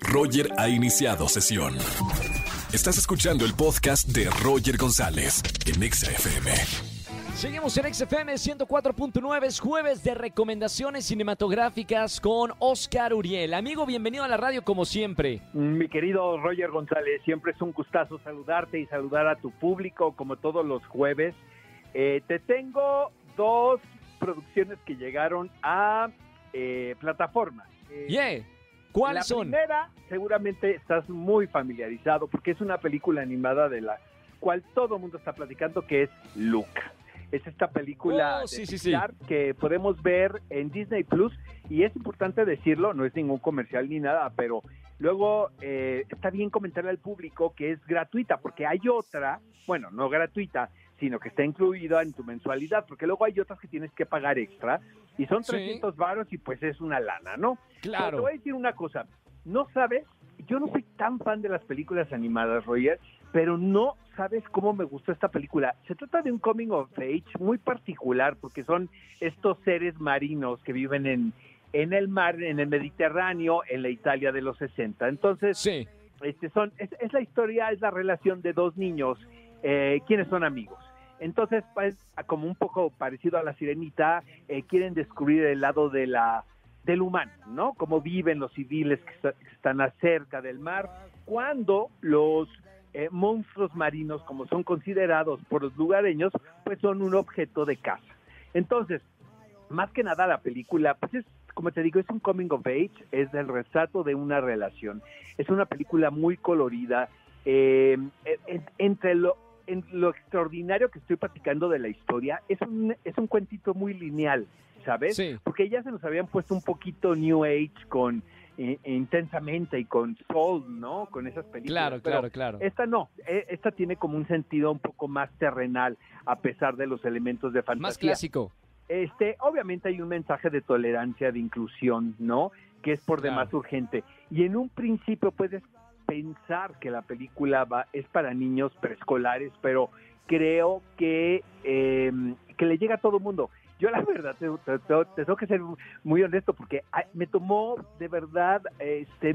Roger ha iniciado sesión. Estás escuchando el podcast de Roger González en Exa FM. Seguimos en XFM 104.9, es jueves de recomendaciones cinematográficas con Oscar Uriel. Amigo, bienvenido a la radio como siempre. Mi querido Roger González, siempre es un gustazo saludarte y saludar a tu público como todos los jueves. Eh, te tengo dos producciones que llegaron a eh, plataformas. Eh, Yeah. ¿Cuáles la son? primera, seguramente estás muy familiarizado porque es una película animada de la cual todo el mundo está platicando, que es Luca. Es esta película Oh, de sí, sí, sí. Pixar que podemos ver en Disney Plus y es importante decirlo, no es ningún comercial ni nada, pero luego eh, está bien comentarle al público que es gratuita porque hay otra, bueno, no gratuita, sino que está incluida en tu mensualidad, porque luego hay otras que tienes que pagar extra y son Sí. 300 varos y pues es una lana, ¿no? Pero te Claro. voy a decir una cosa, no sabes, yo no soy tan fan de las películas animadas, Roger, pero no sabes cómo me gustó esta película. Se trata de un coming of age muy particular porque son estos seres marinos que viven en, en el mar, en el Mediterráneo, en la Italia de los 60. Entonces, Sí. este son, es, es la historia, es la relación de dos niños, eh, quienes son amigos. Entonces, pues, como un poco parecido a la sirenita, eh, quieren descubrir el lado de la del humano, ¿no? Cómo viven los civiles que, está- que están cerca del mar, cuando los eh, monstruos marinos, como son considerados por los lugareños, pues son un objeto de caza. Entonces, más que nada la película, pues es, como te digo, es un coming of age, es el retrato de una relación. Es una película muy colorida, eh, en- entre lo, en lo extraordinario que estoy platicando de la historia, es un, es un cuentito muy lineal, ¿sabes? Sí. Porque ya se nos habían puesto un poquito New Age con eh, intensamente y con Soul, ¿no? Con esas películas. Claro, Pero claro, claro. Esta no, eh, esta tiene como un sentido un poco más terrenal, a pesar de los elementos de fantasía. Más clásico. Este, obviamente hay un mensaje de tolerancia, de inclusión, ¿no? Que es por Claro. demás urgente. Y en un principio puedes pensar que la película va, es para niños preescolares, pero creo que, eh, que le llega a todo el mundo. Yo la verdad, te, te- te- te tengo que ser muy honesto porque me tomó de verdad este,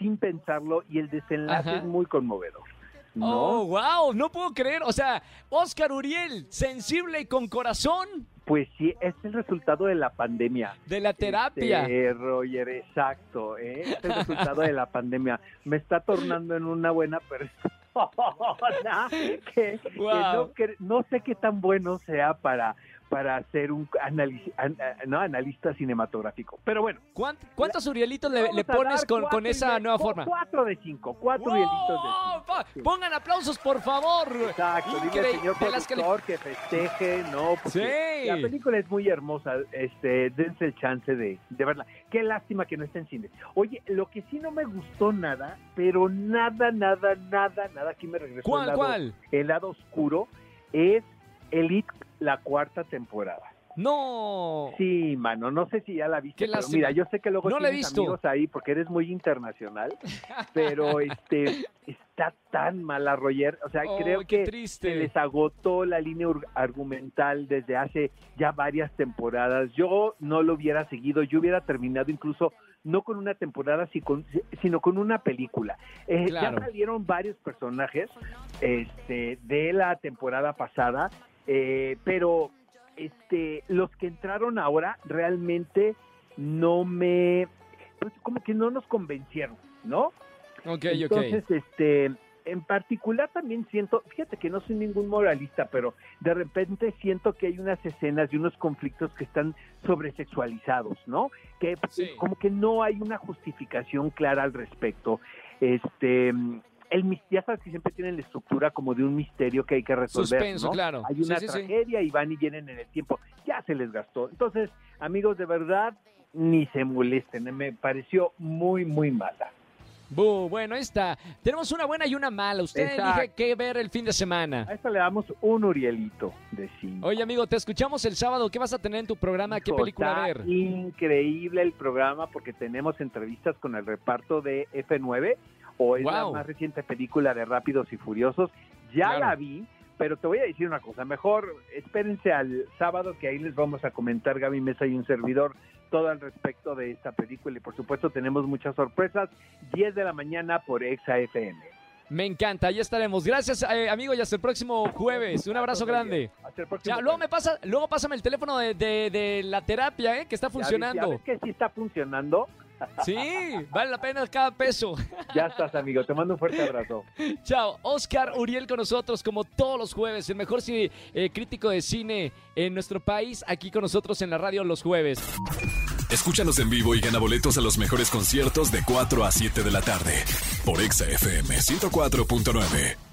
sin pensarlo y el desenlace Ajá. es muy conmovedor. ¿no? Oh, wow, no puedo creer. O sea, Oscar Uriel, sensible y con corazón Pues sí, es el resultado de la pandemia. de la terapia. Este, Roger, exacto. ¿eh? Es el resultado de la pandemia. Me está tornando en una buena persona que, que Wow. no, que no sé qué tan bueno sea para, para ser un anali- an- no, analista cinematográfico. Pero bueno. ¿Cuánt- ¿Cuántos Urielitos le, le pones con, con esa nueva forma? Cuatro de cinco, cuatro ¡Wow! hielitos de cinco. Sí. Pongan aplausos, por favor. Exacto, dile al señor De las cali- productor que festeje, ¿no? Porque Sí. La película es muy hermosa, este, dense el chance de, de verla. Qué lástima que no esté en cine. Oye, lo que sí no me gustó nada, pero nada, nada, nada, nada, aquí me regresó el ¿Cuál, lado, cuál? el lado oscuro, es Elite, la cuarta temporada. No. Sí, mano, no sé si ya la viste, pero mira, yo sé que luego No he tienes visto. amigos ahí porque eres muy internacional, pero este está tan mala, Roger. O sea, Oh, creo que triste. se les agotó la línea argumental desde hace ya varias temporadas. Yo no lo hubiera seguido, yo hubiera terminado incluso no con una temporada, sino con una película. Eh, Claro. Ya salieron varios personajes este, de la temporada pasada, eh, pero este, los que entraron ahora realmente no me, pues como que no nos convencieron, ¿no? Ok. Entonces, este, en particular también siento, fíjate que no soy ningún moralista, pero de repente siento que hay unas escenas y unos conflictos que están sobresexualizados, ¿no? Que Sí. como que no hay una justificación clara al respecto. Este, el ya sabes que siempre tienen la estructura como de un misterio que hay que resolver, Suspenso, ¿no? claro. Hay una sí, sí. tragedia y van y vienen en el tiempo. Ya se les gastó. Entonces, amigos, de verdad, ni se molesten. Me pareció muy, muy mala. Bu, bueno, está. Tenemos una buena y una mala. Usted Exacto. elige qué ver el fin de semana. A esta le damos un Urielito de cinco. Oye, amigo, te escuchamos el sábado. ¿Qué vas a tener en tu programa? ¿Qué Hijo, película está ver? Increíble el programa porque tenemos entrevistas con el reparto de F9 o es la más reciente película de Rápidos y Furiosos. Ya Claro. la vi, pero te voy a decir una cosa. Mejor espérense al sábado que ahí les vamos a comentar Gaby Mesa y un servidor todo al respecto de esta película y por supuesto tenemos muchas sorpresas. 10 de la mañana por Exa FM. Me encanta, ahí estaremos. Gracias, eh, amigo, y hasta el próximo jueves. Un abrazo grande. Hasta el próximo Ya, luego me pasa, luego pásame el teléfono de, de- de la terapia, ¿eh? que está Ya ya funcionando. ves que sí está funcionando. Sí, vale la pena cada peso. Ya estás, amigo. Te mando un fuerte abrazo. Chao, Oscar Uriel con nosotros como todos los jueves, el mejor eh, crítico de cine en nuestro país, aquí con nosotros en la radio los jueves. Escúchanos en vivo y gana boletos a los mejores conciertos de 4 a 7 de la tarde por Exa FM 104.9.